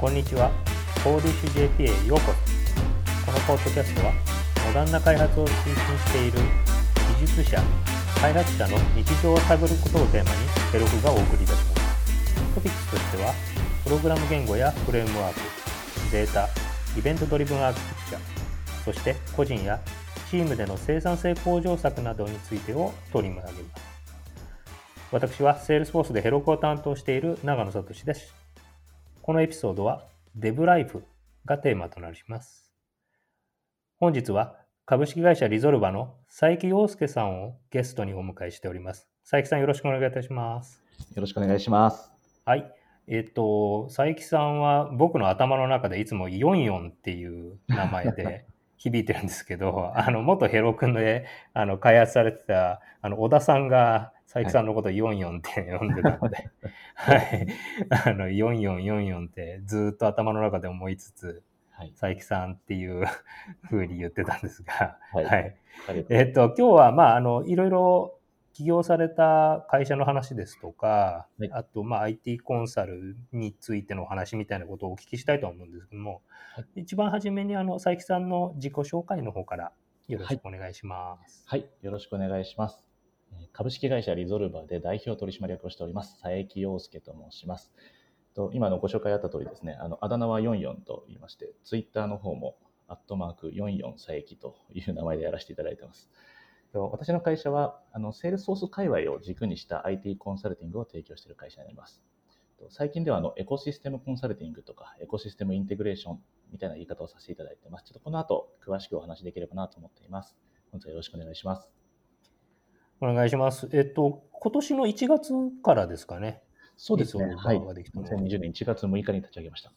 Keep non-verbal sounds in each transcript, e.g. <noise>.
こんにちは。コーディッシュ JP へようこそ。このポッドキャストは、モダンな開発を推進している技術者、開発者の日常を探ることをテーマに、ヘロクがお送りいたします。トピックスとしては、プログラム言語やフレームワーク、データ、イベントドリブンアーキテクチャ、そして個人やチームでの生産性向上策などについてを取り上げます。私は Salesforce でヘロクを担当している長野聡です。このエピソードは Dev Life がテーマとなります。本日は株式会社リゾルバの佐伯陽介さんをゲストにお迎えしております。佐伯さんよろしくお願いいたします。よろしくお願いします。はい。えっと、佐伯さんは僕の頭の中でいつも44っていう名前で <laughs> 響いてるんですけど、あの、元ヘロ君であの開発されてたあの小田さんが佐伯さんのことを44って呼んでたので、<laughs> はい。あの、4444ってずっと頭の中で思いつつ、はい。佐伯さんっていう風に言ってたんですが、はいはい。えっと、今日は、まあ、あの、いろいろ起業された会社の話ですとか、はいあと、まあ、IT コンサルについてのお話みたいなことをお聞きしたいと思うんですけども、は一番初めに、あの、佐伯さんの自己紹介の方からよろしくお願いします。はい。よろしくお願いします。えー株式会社リゾルバで代表取締役をしております、佐伯陽介と申します。と今のご紹介あった通りですね、あのあだ名は44と言いまして、ツイッターの方も、アットマーク44佐伯という名前でやらせていただいてます。と私の会社は、あのセールスソース界隈を軸にした IT コンサルティングを提供している会社になります。と最近ではあのエコシステムコンサルティングとか、エコシステムインテグレーションみたいな言い方をさせていただいてます。ちょっとこの後、詳しくお話しできればなと思っています。本日はよろしくお願いします。お願いします。えっと、今年の1月からですかね。そうですね。リゾルバはい。ができたのは2020年1月6日に立ち上げました。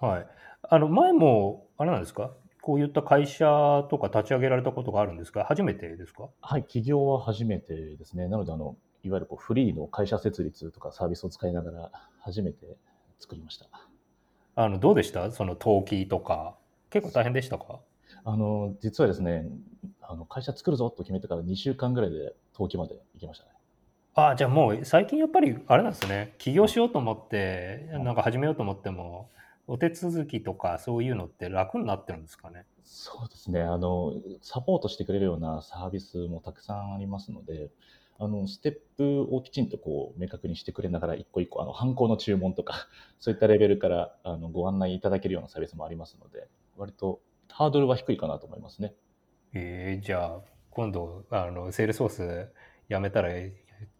はい。あの、前も、あれなんですか？こういった会社とか立ち上げられたことがあるんですか初めてですか？はい。起業は初めてですね。なので、あの、いわゆるこうフリーの会社設立とかサービスを使いながら初めて作りました。あの、どうでした？その登記とか。結構大変でしたか？あの、実はですね、あの会社作るぞと決めてから2週間ぐらいで登記まで行きましたね。あじゃあもう最近やっぱりあれなんですね起業しようと思ってなんか始めようと思ってもお手続きとかそういうのって楽になってるんですかね？そうですね。あの、サポートしてくれるようなサービスもたくさんありますので、あの、ステップをきちんとこう、明確にしてくれながら、一個一個、あの、犯行の注文とか、<laughs> そういったレベルから、あの、ご案内いただけるようなサービスもありますので、割とハードルは低いかなと思いますね。えー、じゃあ今度あのセールソースやめたら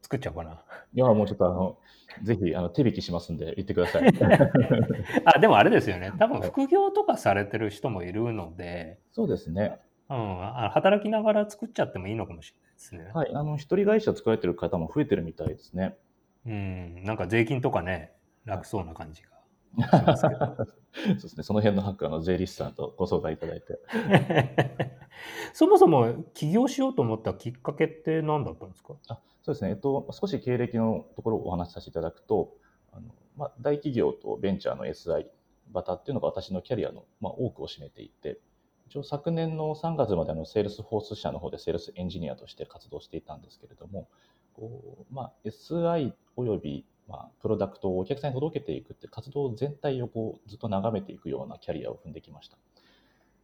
作っちゃおうかないや、もうちょっとあの、ぜひ、あの、手引きしますんで、言ってください。<laughs> あでもあれですよね多分副業とかされてる人もいるので、そうですね。うん、あ働きながら作っちゃってもいいのかもしれないですね、はい。あの、一人会社作られてる方も増えてるみたいですね。うんなんか税金とかね楽そうな感じが <laughs> そうですね。その辺のハック、あの、税理士さんとご相談いただいて。<laughs> そもそも起業しようと思ったきっかけって何だったんですか？あそうですね、えっと、少し経歴のところをお話しさせていただくと、あのまあ、大企業とベンチャーの SI バタっていうのが私のキャリアの、まあ、多くを占めていて、一応昨年の3月まであの Salesforce 社の方でセールスエンジニアとして活動していたんですけれども、こうまあ、SI および、まあ、プロダクトをお客さんに届けていくって活動全体をこうずっと眺めていくようなキャリアを踏んできました。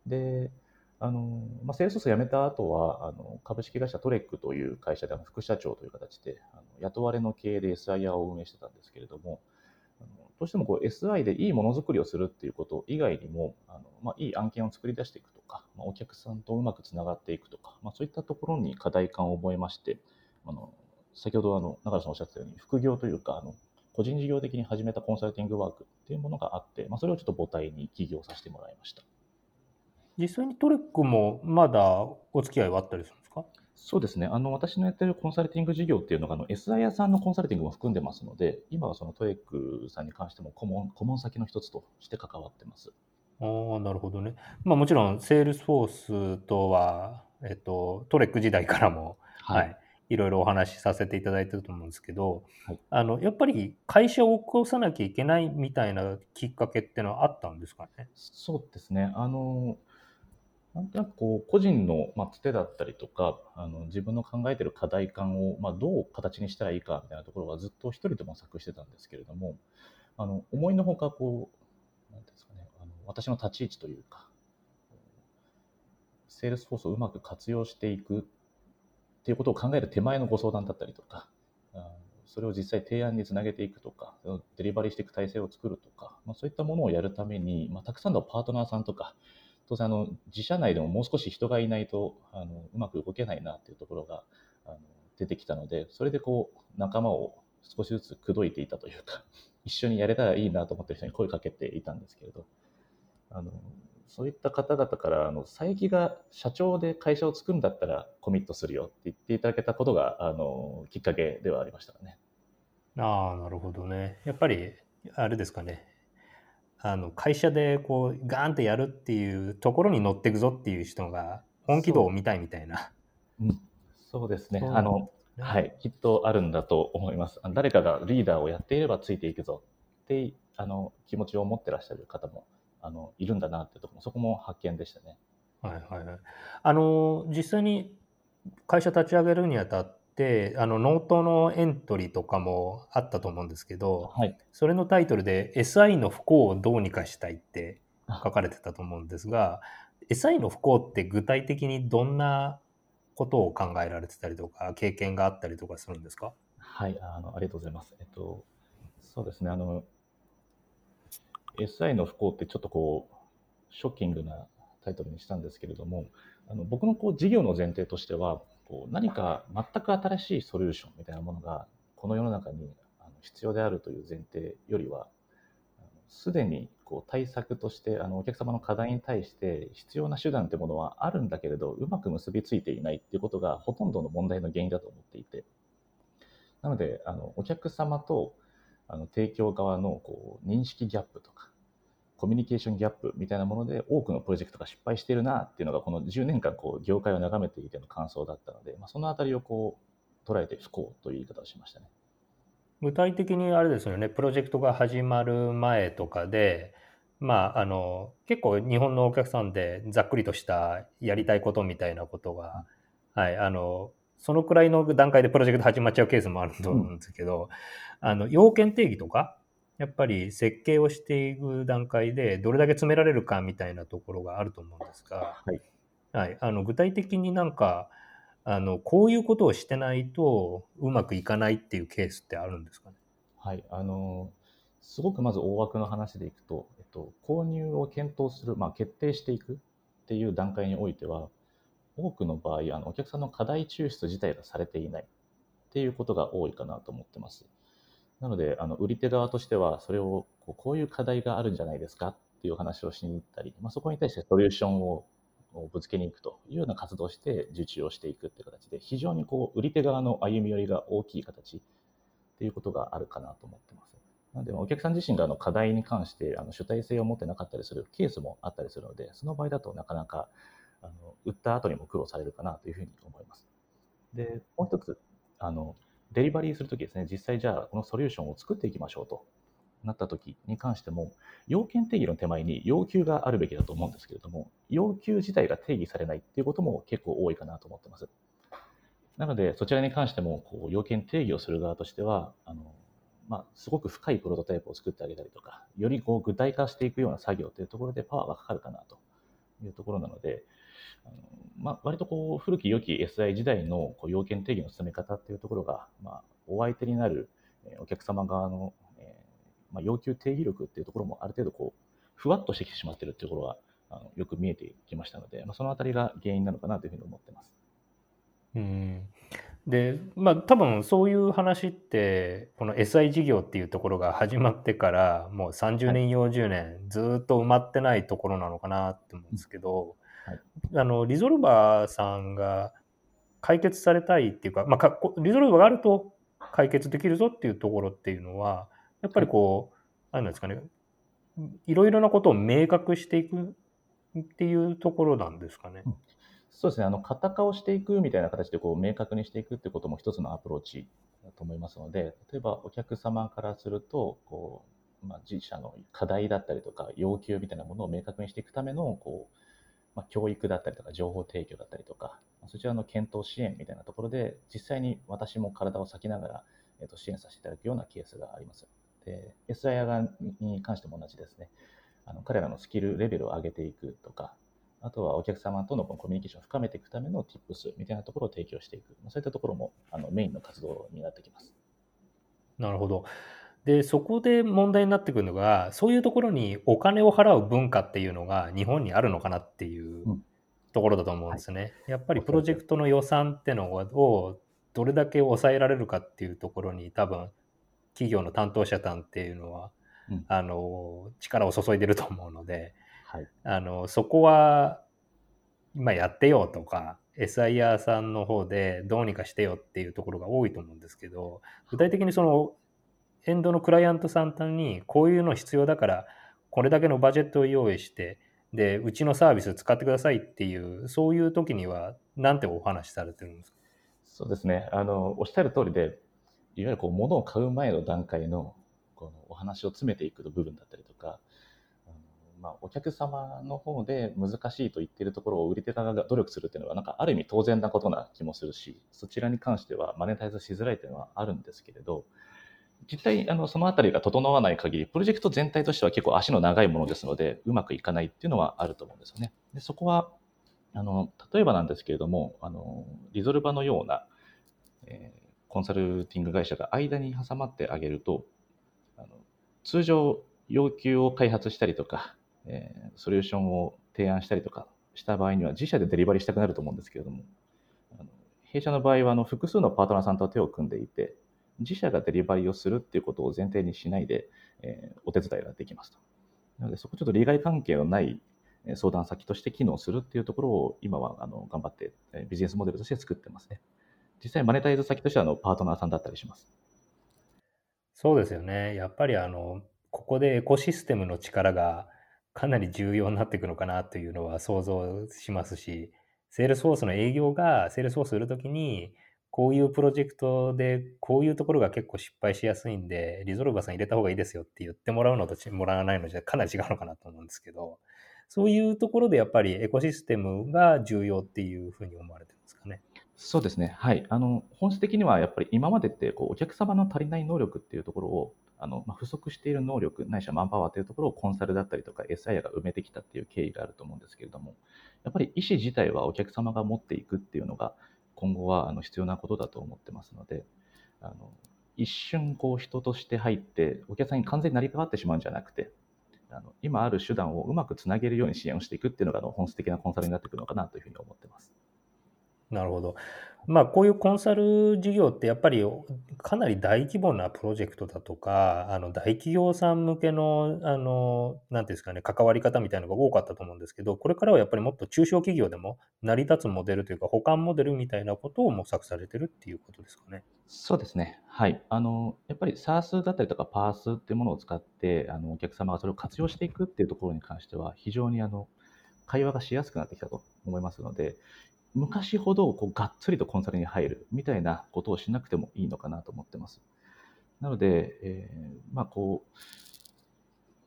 で、あのまあ、 Salesforce 辞めた後はあの株式会社トレックという会社で副社長という形であの雇われの経営で SIer を運営してたんですけれどもあのどうしてもこう SI でいいものづくりをするっていうこと以外にもあの、まあ、いい案件を作り出していくとか、まあ、お客さんとうまくつながっていくとか、まあ、そういったところに課題感を覚えましてあの先ほどあの中田さんおっしゃったように副業というかあの個人事業的に始めたコンサルティングワークっていうものがあって、まあ、それをちょっと母体に起業させてもらいました。実際にトレックもまだお付き合いはあったりするんですか？そうですね。あの、私のやってるコンサルティング事業っていうのが、あの、SI 屋さんのコンサルティングも含んでますので、今はそのトレックさんに関しても顧問、顧問先の一つとして関わってます。ああ、なるほどね。まあもちろん、セールスフォースとは、えっと、トレック時代からも、はい、い、ろいろお話しさせていただいてると思うんですけど、はいあの、やっぱり会社を起こさなきゃいけないみたいなきっかけってのはあったんですかね？そうですね。あの、なんとなくこう個人の、まあ、つてだったりとかあの自分の考えてる課題感を、まあ、どう形にしたらいいかみたいなところはずっと一人で模索してたんですけれどもあの思いのほかこうなんですかね、あの私の立ち位置というか、セールスフォースをうまく活用していくっていうことを考える手前のご相談だったりとか、それを実際提案につなげていくとか、デリバリーしていく体制を作るとか、まあ、そういったものをやるために、まあ、たくさんのパートナーさんとか、当然あの自社内でももう少し人がいないとあのうまく動けないなっていうところがあの出てきたので、それでこう仲間を少しずつ口説いていたというか、<laughs> 一緒にやれたらいいなと思ってる人に声かけていたんですけれど、あのそういった方々からあの佐伯が社長で会社を作るんだったらコミットするよって言っていただけたことがあのきっかけではありましたね。ああなるほどね。やっぱりあれですかね。あの会社でこうガーンってやるっていうところに乗っていくぞっていう人が本気度を見たいみたいな。そう,、うん、そうですね。あのはい、きっとあるんだと思います。誰かがリーダーをやっていればついていくぞってあの気持ちを持ってらっしゃる方もあのいるんだなってところそこも発見でしたね。はいはいはい。あの実際に会社立ち上げるにあたってあのノートのエントリーとかもあったと思うんですけど、はい、それのタイトルで SI の不幸をどうにかしたいって書かれてたと思うんですが SI の不幸って具体的にどんなことを考えられてたりとか経験があったりとかするんですか？はいあのありがとうございます。えっとそうですねあの SI の不幸ってちょっとこうショッキングなタイトルにしたんですけれどもあの僕のこう事業の前提としてはこう何か全く新しいソリューションみたいなものがこの世の中に必要であるという前提よりはすでにこう対策としてあのお客様の課題に対して必要な手段というものはあるんだけれどうまく結びついていないっていうことがほとんどの問題の原因だと思っていて。なのであのお客様とあの提供側のこう認識ギャップとかコミュニケーションギャップみたいなもので多くのプロジェクトが失敗しているなっていうのがこの10年間こう業界を眺めていての感想だったので、まあ、そのあたりをこう捉えて不幸という言い方をしましたね。具体的にあれですよねプロジェクトが始まる前とかでまああの結構日本のお客さんでざっくりとしたやりたいことみたいなことが、はい、あのそのくらいの段階でプロジェクト始まっちゃうケースもあると思うんですけど、うん、あの要件定義とかやっぱり設計をしていく段階でどれだけ詰められるかみたいなところがあると思うんですが、はい、はい、あの具体的になんかあのこういうことをしてないとうまくいかないっていうケースってあるんですかね？はい。あのすごくまず大枠の話でいくと、えっと、購入を検討する、まあ、決定していくっていう段階においては多くの場合あのお客さんの課題抽出自体がされていないっていうことが多いかなと思ってます。なので、あの売り手側としては、それをこうこういう課題があるんじゃないですかっていう話をしに行ったり、まあ、そこに対してソリューションをぶつけに行くというような活動をして受注をしていくっていう形で、非常にこう売り手側の歩み寄りが大きい形っていうことがあるかなと思ってます。なので、お客さん自身があの課題に関してあの主体性を持ってなかったりするケースもあったりするので、その場合だとなかなかあの売った後にも苦労されるかなというふうに思います。で、もう一つ、あのデリバリーするときですね、実際じゃあこのソリューションを作っていきましょうとなったときに関しても、要件定義の手前に要求があるべきだと思うんですけれども、要求自体が定義されないっていうことも結構多いかなと思ってます。なので、そちらに関してもこう要件定義をする側としては、あのまあ、すごく深いプロトタイプを作ってあげたりとか、よりこう具体化していくような作業というところでパワーがかかるかなというところなので、あのまあ、割とこう古き良き SI 時代のこう要件定義の進め方っていうところが、まあ、お相手になるお客様側の、えーまあ、要求定義力っていうところもある程度こうふわっとしてきてしまっているっていうところがあのよく見えてきましたので、まあ、そのあたりが原因なのかなというふうに思ってます。うんでまあ多分そういう話ってこの SI 事業っていうところが始まってからもう30年40年ずっと埋まってないところなのかなって思うんですけど、はい、あのリゾルバーさんが解決されたいっていうか、まあ、リゾルバーがあると解決できるぞっていうところっていうのはやっぱりこう、はい、なんですかねいろいろなことを明確していくっていうところなんですかね。うん、そうですね。あの型化をしていくみたいな形でこう明確にしていくってことも一つのアプローチだと思いますので例えばお客様からするとこう、まあ、自社の課題だったりとか要求みたいなものを明確にしていくためのこうまあ、教育だったりとか情報提供だったりとか、そちらの検討支援みたいなところで、実際に私も体を割きながら、えー、と支援させていただくようなケースがあります。で、SIR 側に関しても同じですね。あの彼らのスキルレベルを上げていくとか、あとはお客様とのコミュニケーションを深めていくための Tips みたいなところを提供していく、そういったところもあのメインの活動になってきます。なるほど。で、そこで問題になってくるのが、そういうところにお金を払う文化っていうのが日本にあるのかなっていうところだと思うんですね。はい、やっぱりプロジェクトの予算ってのをどれだけ抑えられるかっていうところに多分企業の担当者さんっていうのは、うん、あの力を注いでると思うので、はい、あのそこは今やってよとか SIR さんの方でどうにかしてよっていうところが多いと思うんですけど具体的にそのエンドのクライアントさんにこういうの必要だからこれだけのバジェットを用意してでうちのサービス使ってくださいっていうそういう時には何てお話しされてるんですか？そうですね。あのおっしゃる通りでいわゆるこう物を買う前の段階のこのお話を詰めていく部分だったりとかあのまあ、お客様の方で難しいと言っているところを売り手側が努力するっていうのはなんかある意味当然なことな気もするしそちらに関してはマネタイズしづらいっていうのはあるんですけれど実際あのその辺りが整わない限りプロジェクト全体としては結構足の長いものですのでうまくいかないっていうのはあると思うんですよね。でそこはあの例えばなんですけれどもあのリゾルバのような、えー、コンサルティング会社が間に挟まってあげるとあの通常要求を開発したりとか、えー、ソリューションを提案したりとかした場合には自社でデリバリーしたくなると思うんですけれどもあの弊社の場合はあの複数のパートナーさんと手を組んでいて自社がデリバリーをするっていうことを前提にしないで、えー、お手伝いができますと。なので、そこちょっと利害関係のない相談先として機能するっていうところを今はあの頑張ってビジネスモデルとして作ってますね。実際マネタイズ先としてはあのパートナーさんだったりします。そうですよね。やっぱりあの、ここでエコシステムの力がかなり重要になっていくのかなというのは想像しますし、セールスフォースの営業がセールスフォースするときに、こういうプロジェクトで、こういうところが結構失敗しやすいんで、リゾルバーさん入れた方がいいですよって言ってもらうのともらわないのじゃかなり違うのかなと思うんですけど、そういうところでやっぱりエコシステムが重要っていうふうに思われてるんですかね。そうですね。はい。あの、本質的にはやっぱり今までってこうお客様の足りない能力っていうところをあの、まあ、不足している能力ないしはマンパワーというところをコンサルだったりとか SIA が埋めてきたっていう経緯があると思うんですけれどもやっぱり意思自体はお客様が持っていくっていうのが今後はあの必要なことだと思ってますので、あの一瞬こう人として入ってお客さんに完全に成り変わってしまうんじゃなくて、あの今ある手段をうまくつなげるように支援をしていくっていうのがあの本質的なコンサルになってくるのかなというふうに思ってます。なるほど。まあ、こういうコンサル事業ってやっぱりかなり大規模なプロジェクトだとか、あの大企業さん向けの、あの、なんていうんですかね、関わり方みたいなのが多かったと思うんですけど、これからはやっぱりもっと中小企業でも成り立つモデルというか、保管モデルみたいなことを模索されてるっていうことですかね。そうですね。はい。あの、やっぱり SARS だったりとか PARS っていうものを使って、あの、お客様がそれを活用していくっていうところに関しては、非常にあの、会話がしやすくなってきたと思いますので、昔ほどこうがっつりとコンサルに入るみたいなことをしなくてもいいのかなと思ってます。なので、えー、まあこう、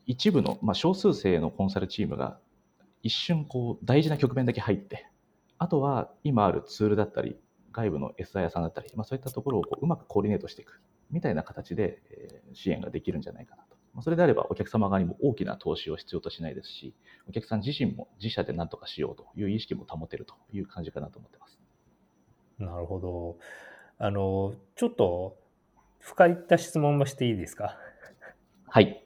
一部の、まあ、少数生のコンサルチームが一瞬こう大事な局面だけ入って、あとは今あるツールだったり、外部の SI 屋さんだったり、まあ、そういったところをこううまくコーディネートしていくみたいな形で、え、支援ができるんじゃないかな。それであればお客様側にも大きな投資を必要としないですし、お客さん自身も自社で何とかしようという意識も保てるという感じかなと思ってます。なるほど。あの、ちょっと深いった質問もしていいですか？はい。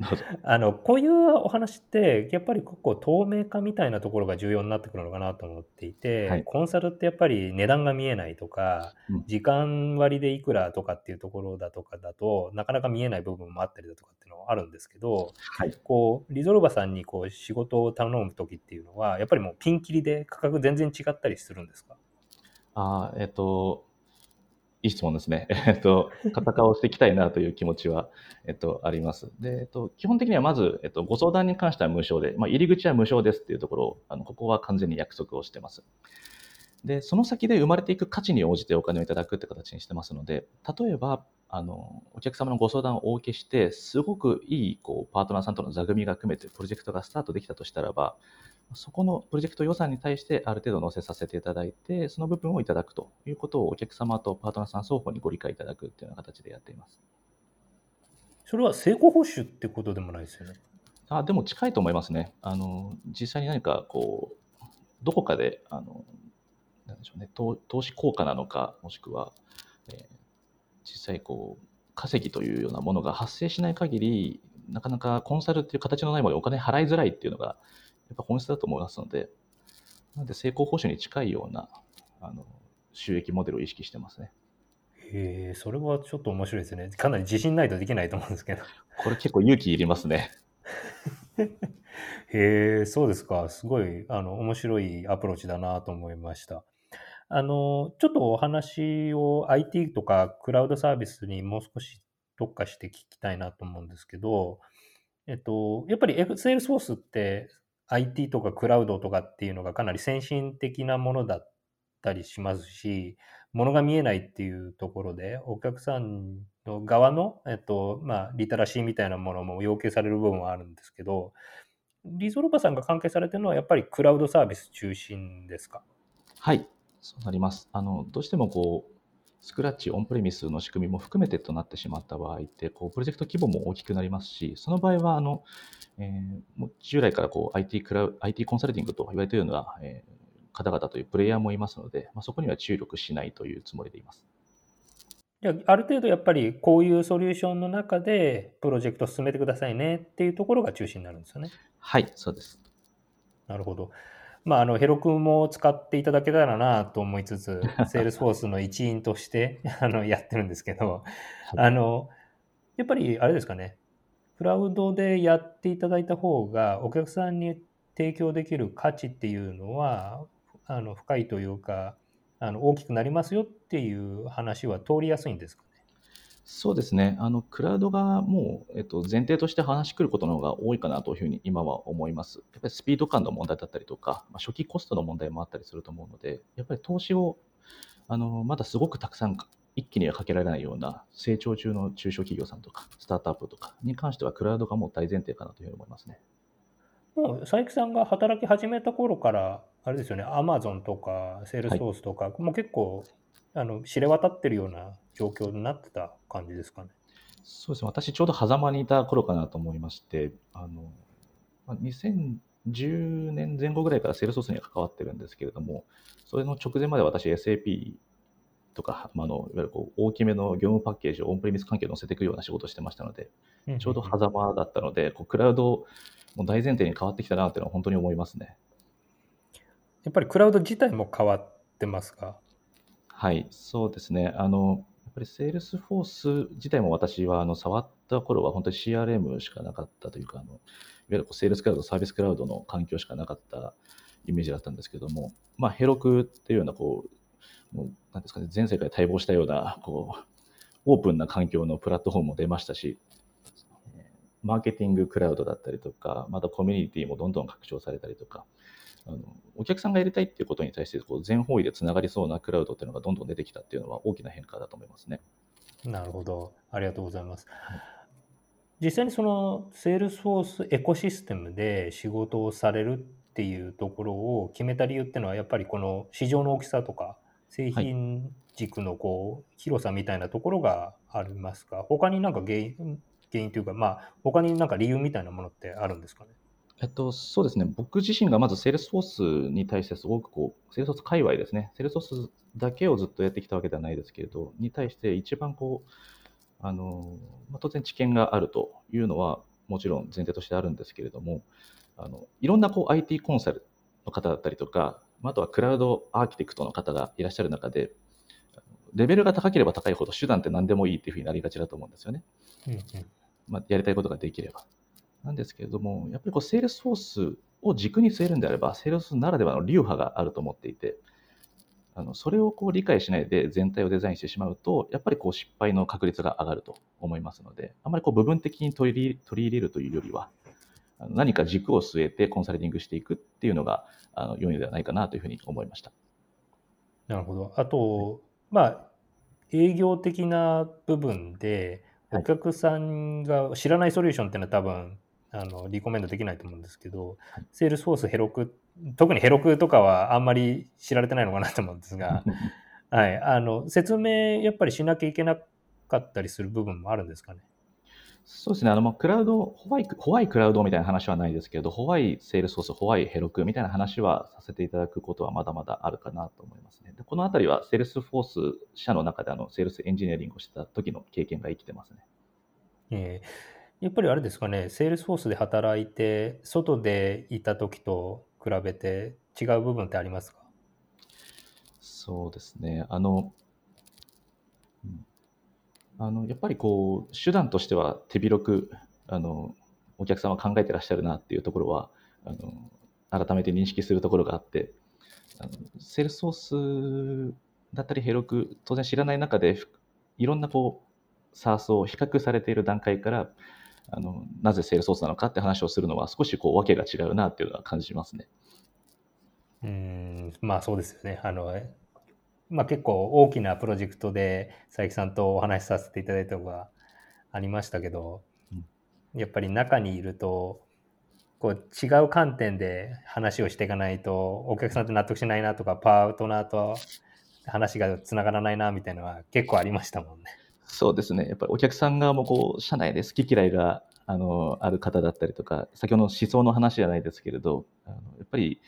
<laughs> あのこういうお話ってやっぱりここ透明化みたいなところが重要になってくるのかなと思っていて、はい、コンサルってやっぱり値段が見えないとか、うん、時間割でいくらとかっていうところだとかだとなかなか見えない部分もあったりだとかっていうのはあるんですけど、はい、こうリゾルバさんにこう仕事を頼む時っていうのはやっぱりもうピンキリで価格全然違ったりするんですか？あえっといい質問ですね。<laughs> えっと、型化をしていきたいなという気持ちは、えっと、あります。で、えっと、基本的にはまず、えっと、ご相談に関しては無償で、まあ、入り口は無償ですっていうところを、あの、ここは完全に約束をしてます。で、その先で生まれていく価値に応じてお金をいただくって形にしてますので、例えば、あの、お客様のご相談をお受けして、すごくいい、こう、パートナーさんとの座組が組めて、プロジェクトがスタートできたとしたらば、そこのプロジェクト予算に対してある程度載せさせていただいて、その部分をいただくということをお客様とパートナーさん双方にご理解いただくというような形でやっています。それは成功報酬ってことでもないですよね？あでも近いと思いますね。あの実際に何かこうどこかであのなんでしょうね投投資効果なのかもしくは、えー、実際こう稼ぎというようなものが発生しない限りなかなかコンサルっていう形のないものにお金払いづらいっていうのがやっぱ本質だと思いますのでなので成功報酬に近いようなあの収益モデルを意識してますね。へえ、それはちょっと面白いですね。かなり自信ないとできないと思うんですけど。<laughs> これ結構勇気いりますね。<laughs> へえ、そうですか。すごい、あの、面白いアプローチだなと思いました。あの、ちょっとお話を IT とかクラウドサービスにもう少し特化して聞きたいなと思うんですけど、えっと、やっぱり Salesforce って IT とかクラウドとかっていうのがかなり先進的なものだったりしますし、ものが見えないっていうところで、お客さんの側の、えっと、まあ、リテラシーみたいなものも要求される部分はあるんですけど、リゾルバさんが関係されてるのはやっぱりクラウドサービス中心ですか？はい、そうなります。あの、どうしてもこう、スクラッチ、オンプレミスの仕組みも含めてとなってしまった場合って、こうプロジェクト規模も大きくなりますし、その場合は、あの、えー、もう従来からこう IT クラウ IT コンサルティングと言われているような、えー、方々というプレイヤーもいますので、まあ、そこには注力しないというつもりでいます。ある程度やっぱりこういうソリューションの中でプロジェクト進めてくださいねっていうところが中心になるんですよね。はい、そうです。なるほど。まあ、あの、 Heroku も使っていただけたらなと思いつつ、<laughs> セールスフォースの一員として <laughs> あのやってるんですけど、あの、やっぱりあれですかね、クラウドでやっていただいた方が、お客さんに提供できる価値っていうのは、あの深いというか、あの大きくなりますよっていう話は通りやすいんですかそうですね。あの、クラウドがもう、えっと、前提として話が来ることの方が多いかなというふうに今は思います。やっぱりスピード感の問題だったりとか、まあ、初期コストの問題もあったりすると思うので、やっぱり投資を、あの、まだすごくたくさん一気にはかけられないような成長中の中小企業さんとか、スタートアップとかに関しては、クラウドがもう大前提かなというふうに思いますね。もう佐伯さんが働き始めた頃から、あれですよね、アマゾンとか、セールスフォースとか、はい、もう結構あの知れ渡ってるような状況になってた感じですかね。そうですね、私ちょうど狭間にいた頃かなと思いまして、あの2010年前後ぐらいからセールソースには関わってるんですけれども、それの直前まで私 SAP とか、まあ、のいわゆるこう大きめの業務パッケージをオンプレミス関係載せていくような仕事をしてましたので、ちょうど狭間だったので、こうクラウドも大前提に変わってきたなというのは本当に思いますね。やっぱりクラウド自体も変わってますか？はい、そうですね。あの、やっぱりセールスフォース自体も私はあの触った頃は本当に CRM しかなかったというか、あのいわゆるこうセールスクラウド、サービスクラウドの環境しかなかったイメージだったんですけども、まあ、 Heroku っていうような、こう、もうなんですかね、全世界待望したような、こう、オープンな環境のプラットフォームも出ましたし、マーケティングクラウドだったりとか、またコミュニティもどんどん拡張されたりとか、あのお客さんがやりたいっていうことに対してこう全方位でつながりそうなクラウドっていうのがどんどん出てきたっていうのは大きな変化だと思いますね。なるほど。ありがとうございます。実際にそのセールスフォースエコシステムで仕事をされるっていうところを決めた理由っていうのはやっぱりこの市場の大きさとか製品軸のこう広さみたいなところがありますか？他になんか原因原因というかまあ他になんか理由みたいなものってあるんですかね？えっと、そうですね。僕自身がまずセールスフォースに対してすごくこう、セールスフォース界隈ですね。セールスフォースだけをずっとやってきたわけではないですけれど、に対して一番こう、あの、まあ、当然知見があるというのはもちろん前提としてあるんですけれども、あのいろんなこう IT コンサルの方だったりとか、あとはクラウドアーキテクトの方がいらっしゃる中で、レベルが高ければ高いほど手段って何でもいいっていうふうになりがちだと思うんですよね。うんうん、まあ、やりたいことができれば。なんですけれども、やっぱりこう、セールスフォースを軸に据えるんであれば、セールスならではの流派があると思っていて、あのそれをこう理解しないで全体をデザインしてしまうと、やっぱりこう失敗の確率が上がると思いますので、あまりこう部分的に取り取り入れるというよりは、何か軸を据えてコンサルティングしていくっていうのがあの良いのではないかなというふうに思いました。なるほど。あと、まあ、営業的な部分で、お客さんが知らないソリューションっていうのは多分あのリコメンドできないと思うんですけど、はい、セールスフォース Heroku 特に Heroku とかはあんまり知られてないのかなと思うんですが、はい、あの説明やっぱりしなきゃいけなかったりする部分もあるんですかね？そうですね、あのまあクラウド、 why why cloud みたいな話はないですけど、 why Salesforce、why Heroku みたいな話はさせていただくことはまだまだあるかなと思いますね。でこのあたりは、セールスフォース社の中であのセールスエンジニアリングをしてた時の経験が生きてますね。えー、やっぱりあれですかね、セールスフォースで働いて、外でいた時と比べて違う部分ってありますか？そうですね。あの、あのやっぱりこう手段としては手広くあのお客様考えてらっしゃるなっていうところはあの改めて認識するところがあってあのセールスフォースだったり Heroku 当然知らない中でいろんなこう SARS を比較されている段階からあのなぜセールスソースなのかって話をするのは少しこう訳が違うなっていうのは感じますね。うんまあそうですよね。あのまあ、結構大きなプロジェクトで佐伯さんとお話しさせていただいたのがありましたけど、やっぱり中にいるとこう違う観点で話をしていかないとお客さんって納得しないなとかパートナーと話がつながらないなみたいなのは結構ありましたもんね。そうですねやっぱりお客さん側もこう社内で好き嫌いがあのある方だったりとか先ほどの思想の話じゃないですけれどあのやっぱり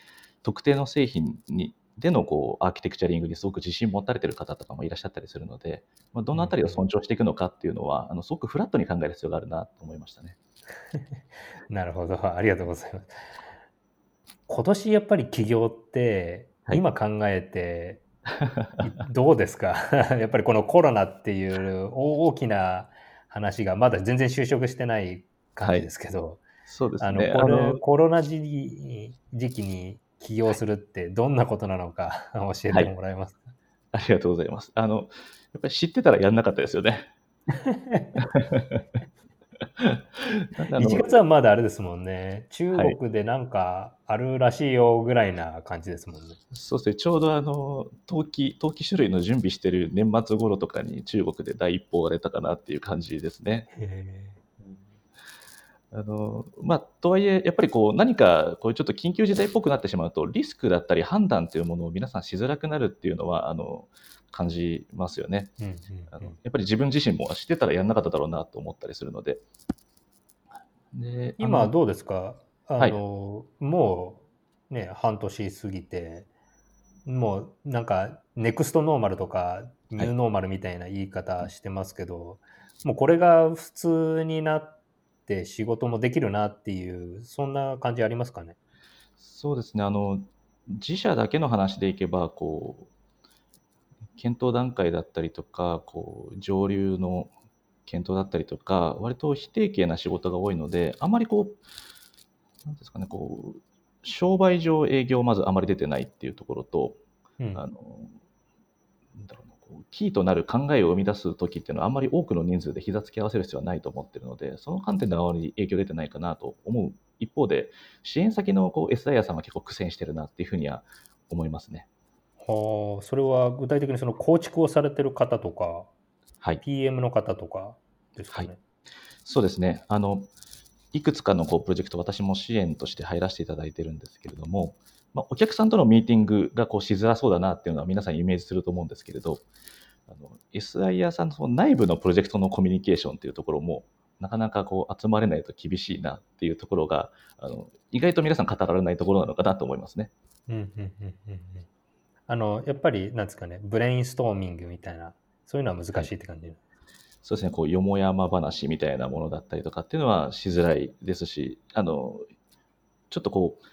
特定の製品にでのこうアーキテクチャリングにすごく自信持たれてる方とかもいらっしゃったりするので、まあ、どのあたりを尊重していくのかっていうのは、あのすごくフラットに考える必要があるなと思いましたね。<laughs> なるほど、ありがとうございます。今年やっぱり起業って、今考えて、<laughs> どうですか？<laughs> やっぱりこのコロナっていう大きな話がまだ全然就職してない感じですけど、はい、そうですね。あのコロナ時期に起業するってどんなことなのか <laughs> 教えてもらえますか、はい、ありがとうございます。あの、やっぱり知ってたらやんなかったですよね。<laughs> 1月はまだあれですもんね。中国でなんかあるらしいよぐらいな感じですもんね。はい、そうですね。ちょうどあの、陶器、陶器種類の準備してる年末頃とかに中国で第一報が出たかなっていう感じですね。へあのまあ、とはいえ、やっぱりこう何かこうちょっと緊急事態っぽくなってしまうと、リスクだったり判断というものを皆さんしづらくなるっていうのはあの感じますよね、うんうんうん、あの。やっぱり自分自身も知ってたらやんなかっただろうなと思ったりするので。で今はどうですか？あの、はい、もう、ね、半年過ぎて、もうなんかネクストノーマルとかニューノーマルみたいな言い方してますけど、はい、もうこれが普通になってって仕事もできるなっていうそんな感じありますかね？そうですね。あの自社だけの話でいけばこう検討段階だったりとかこう上流の検討だったりとか割と非定型な仕事が多いのであまりこうなんですかねこう商売上営業まずあまり出てないっていうところと、うん、あのなんだろうキーとなる考えを生み出す時っていうのはあんまり多くの人数で膝つき合わせる必要はないと思ってるのでその観点であまり影響出てないかなと思う一方で支援先のこう SIR さんは結構苦戦してるなっていうふうには思いますね。はあ、それは具体的にその構築をされてる方とか、はい、PM の方とかですかね？はい、そうですねあのいくつかのこうプロジェクト私も支援として入らせていただいてるんですけれども、まあ、お客さんとのミーティングがこうしづらそうだなっていうのは皆さんイメージすると思うんですけれど、SIR さんのその内部のプロジェクトのコミュニケーションっていうところも、なかなかこう集まれないと厳しいなっていうところが、あの意外と皆さん語られないところなのかなと思いますね。うんうんうんうんあのやっぱりなんですかね、ブレインストーミングみたいな、そういうのは難しいって感じ、はい、そうですね、こうよもやま話みたいなものだったりとかっていうのはしづらいですし、あのちょっとこう、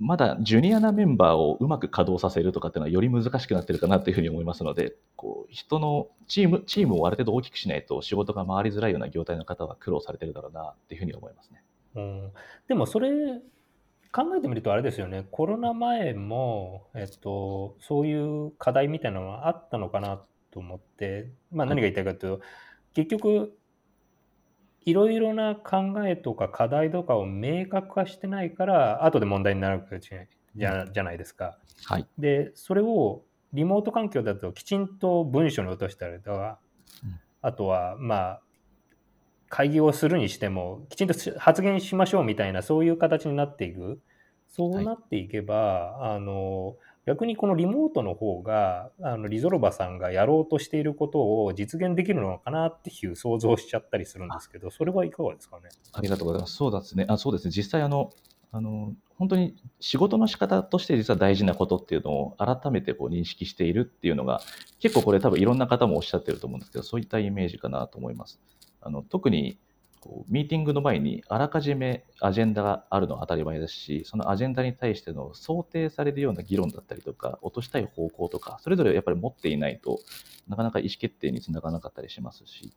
まだジュニアなメンバーをうまく稼働させるとかっていうのはより難しくなってるかなというふうに思いますので、こう人のチームチームをある程度大きくしないと仕事が回りづらいような業態の方は苦労されてるだろうなっていうふうに思いますね。うん、でもそれ考えてみるとあれですよね、コロナ前も、えっと、そういう課題みたいなのはあったのかなと思って、まあ、何が言いたいかというと、結局いろいろな考えとか課題とかを明確化してないから後で問題になるじゃじゃないですか。はい、でそれをリモート環境だときちんと文章に落としたりとか、うん、あとはまあ会議をするにしてもきちんと発言しましょうみたいなそういう形になっていくそうなっていけば、はい、あの逆にこのリモートの方が、あのリゾルバさんがやろうとしていることを実現できるのかなっていう想像しちゃったりするんですけど、それはいかがですかね？ありがとうございます。そうですね。あそうですね。実際あの、あの本当に仕事の仕方として実は大事なことっていうのを改めてこう認識しているっていうのが結構これ多分いろんな方もおっしゃってると思うんですけどそういったイメージかなと思います。あの特にこうミーティングの前にあらかじめアジェンダがあるのは当たり前ですしそのアジェンダに対しての想定されるような議論だったりとか落としたい方向とかそれぞれやっぱり持っていないとなかなか意思決定につながらなかったりしますし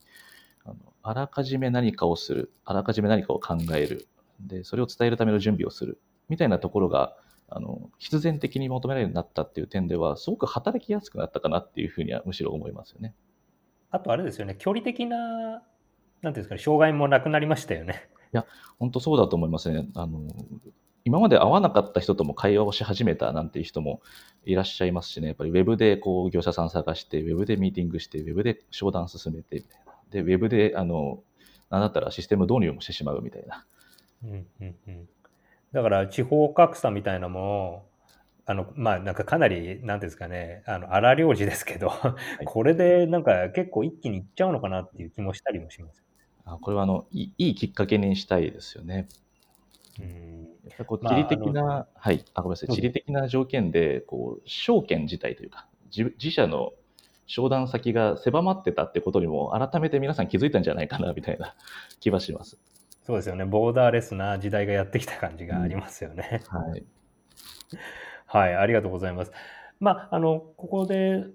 あのあらかじめ何かをするあらかじめ何かを考えるでそれを伝えるための準備をするみたいなところがあの必然的に求められるようになったっていう点ではすごく働きやすくなったかなっていうふうにはむしろ思いますよね。あとあれですよね距離的ななんていうんですかね、障害もなくなりましたよね。いや、本当そうだと思いますね。あの今まで会わなかった人とも会話をし始めたなんていう人もいらっしゃいますしね、やっぱりウェブでこう業者さん探して、ウェブでミーティングして、ウェブで商談進めてみたいな。で、ウェブで、あの、なんだったらシステム導入もしてしまうみたいな。うんうんうん。だから地方格差みたいなものを、あの、まあ、なんかかなり、なんですかね、あの、荒領事ですけど、はい、これでなんか結構一気にいっちゃうのかなっていう気もしたりもします。あこれはあのいいいきっかけにしたいですよね。うん。やっぱこう地理的な、まあ、はい、あごめんなさい、地理的な条件で、こう証券自体というか、自自社の商談先が狭まってたってことにも、改めて皆さん気づいたんじゃないかなみたいな気はします。そうですよね、ボーダーレスな時代がやってきた感じがありますよね。うん、はい、はい、ありがとうございます。まあ、あのここで、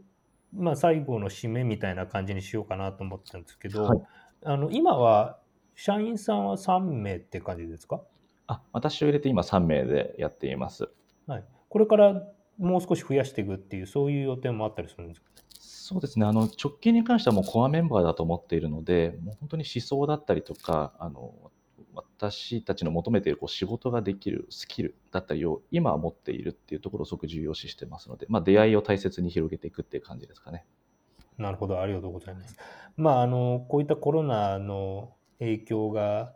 まあ、最後の締めみたいな感じにしようかなと思ったんですけど、はいあの今は社員さんは3名って感じですか？あ私を入れて今3名でやっています。はい、これからもう少し増やしていくっていう、そういう予定もあったりするんですか？そうですねあの直近に関してはもうコアメンバーだと思っているので、もう本当に思想だったりとか、あの私たちの求めているこう仕事ができるスキルだったりを今持っているっていうところをすごく重要視してますので、まあ、出会いを大切に広げていくっていう感じですかね。なるほど、ありがとうございます。まあ、あの、こういったコロナの影響が、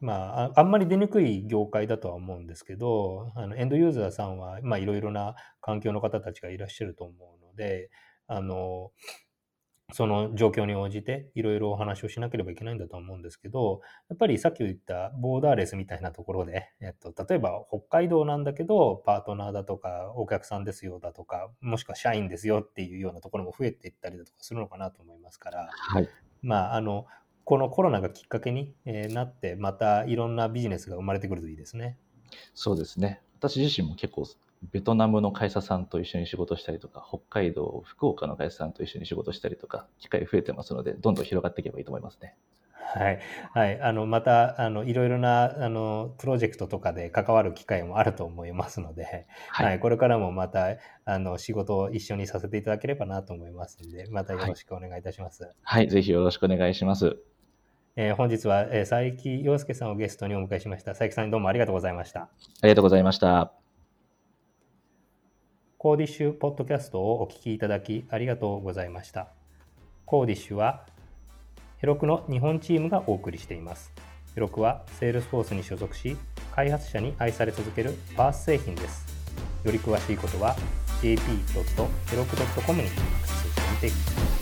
まあ、あんまり出にくい業界だとは思うんですけど、あのエンドユーザーさんは、まあ、いろいろな環境の方たちがいらっしゃると思うので、あの、その状況に応じていろいろお話をしなければいけないんだと思うんですけど、やっぱりさっき言ったボーダーレスみたいなところで、えっと、例えば北海道なんだけど、パートナーだとか、お客さんですよだとか、もしくは社員ですよっていうようなところも増えていったりだとかするのかなと思いますから、はい、まあ、あの、このコロナがきっかけになって、またいろんなビジネスが生まれてくるといいですね。そうですね。私自身も結構ベトナムの会社さんと一緒に仕事したりとか、北海道、福岡の会社さんと一緒に仕事したりとか、機会増えてますので、どんどん広がっていけばいいと思いますね。はい、はい、あのまたあのいろいろなあのプロジェクトとかで関わる機会もあると思いますので、はい、はい、これからもまたあの仕事を一緒にさせていただければなと思いますので、またよろしくお願いいたします。はい、はい、ぜひよろしくお願いします。えー、本日は、えー、佐伯洋介さんをゲストにお迎えしました。佐伯さんどうもありがとうございました。ありがとうございました。コーディッシュポッドキャストをお聞きいただきありがとうございました。コーディッシュはヘロクの日本チームがお送りしています。ヘロクは Salesforce に所属し、開発者に愛され続ける p a s 製品です。より詳しいことは jp.heroku.com にアクセスしてみてください。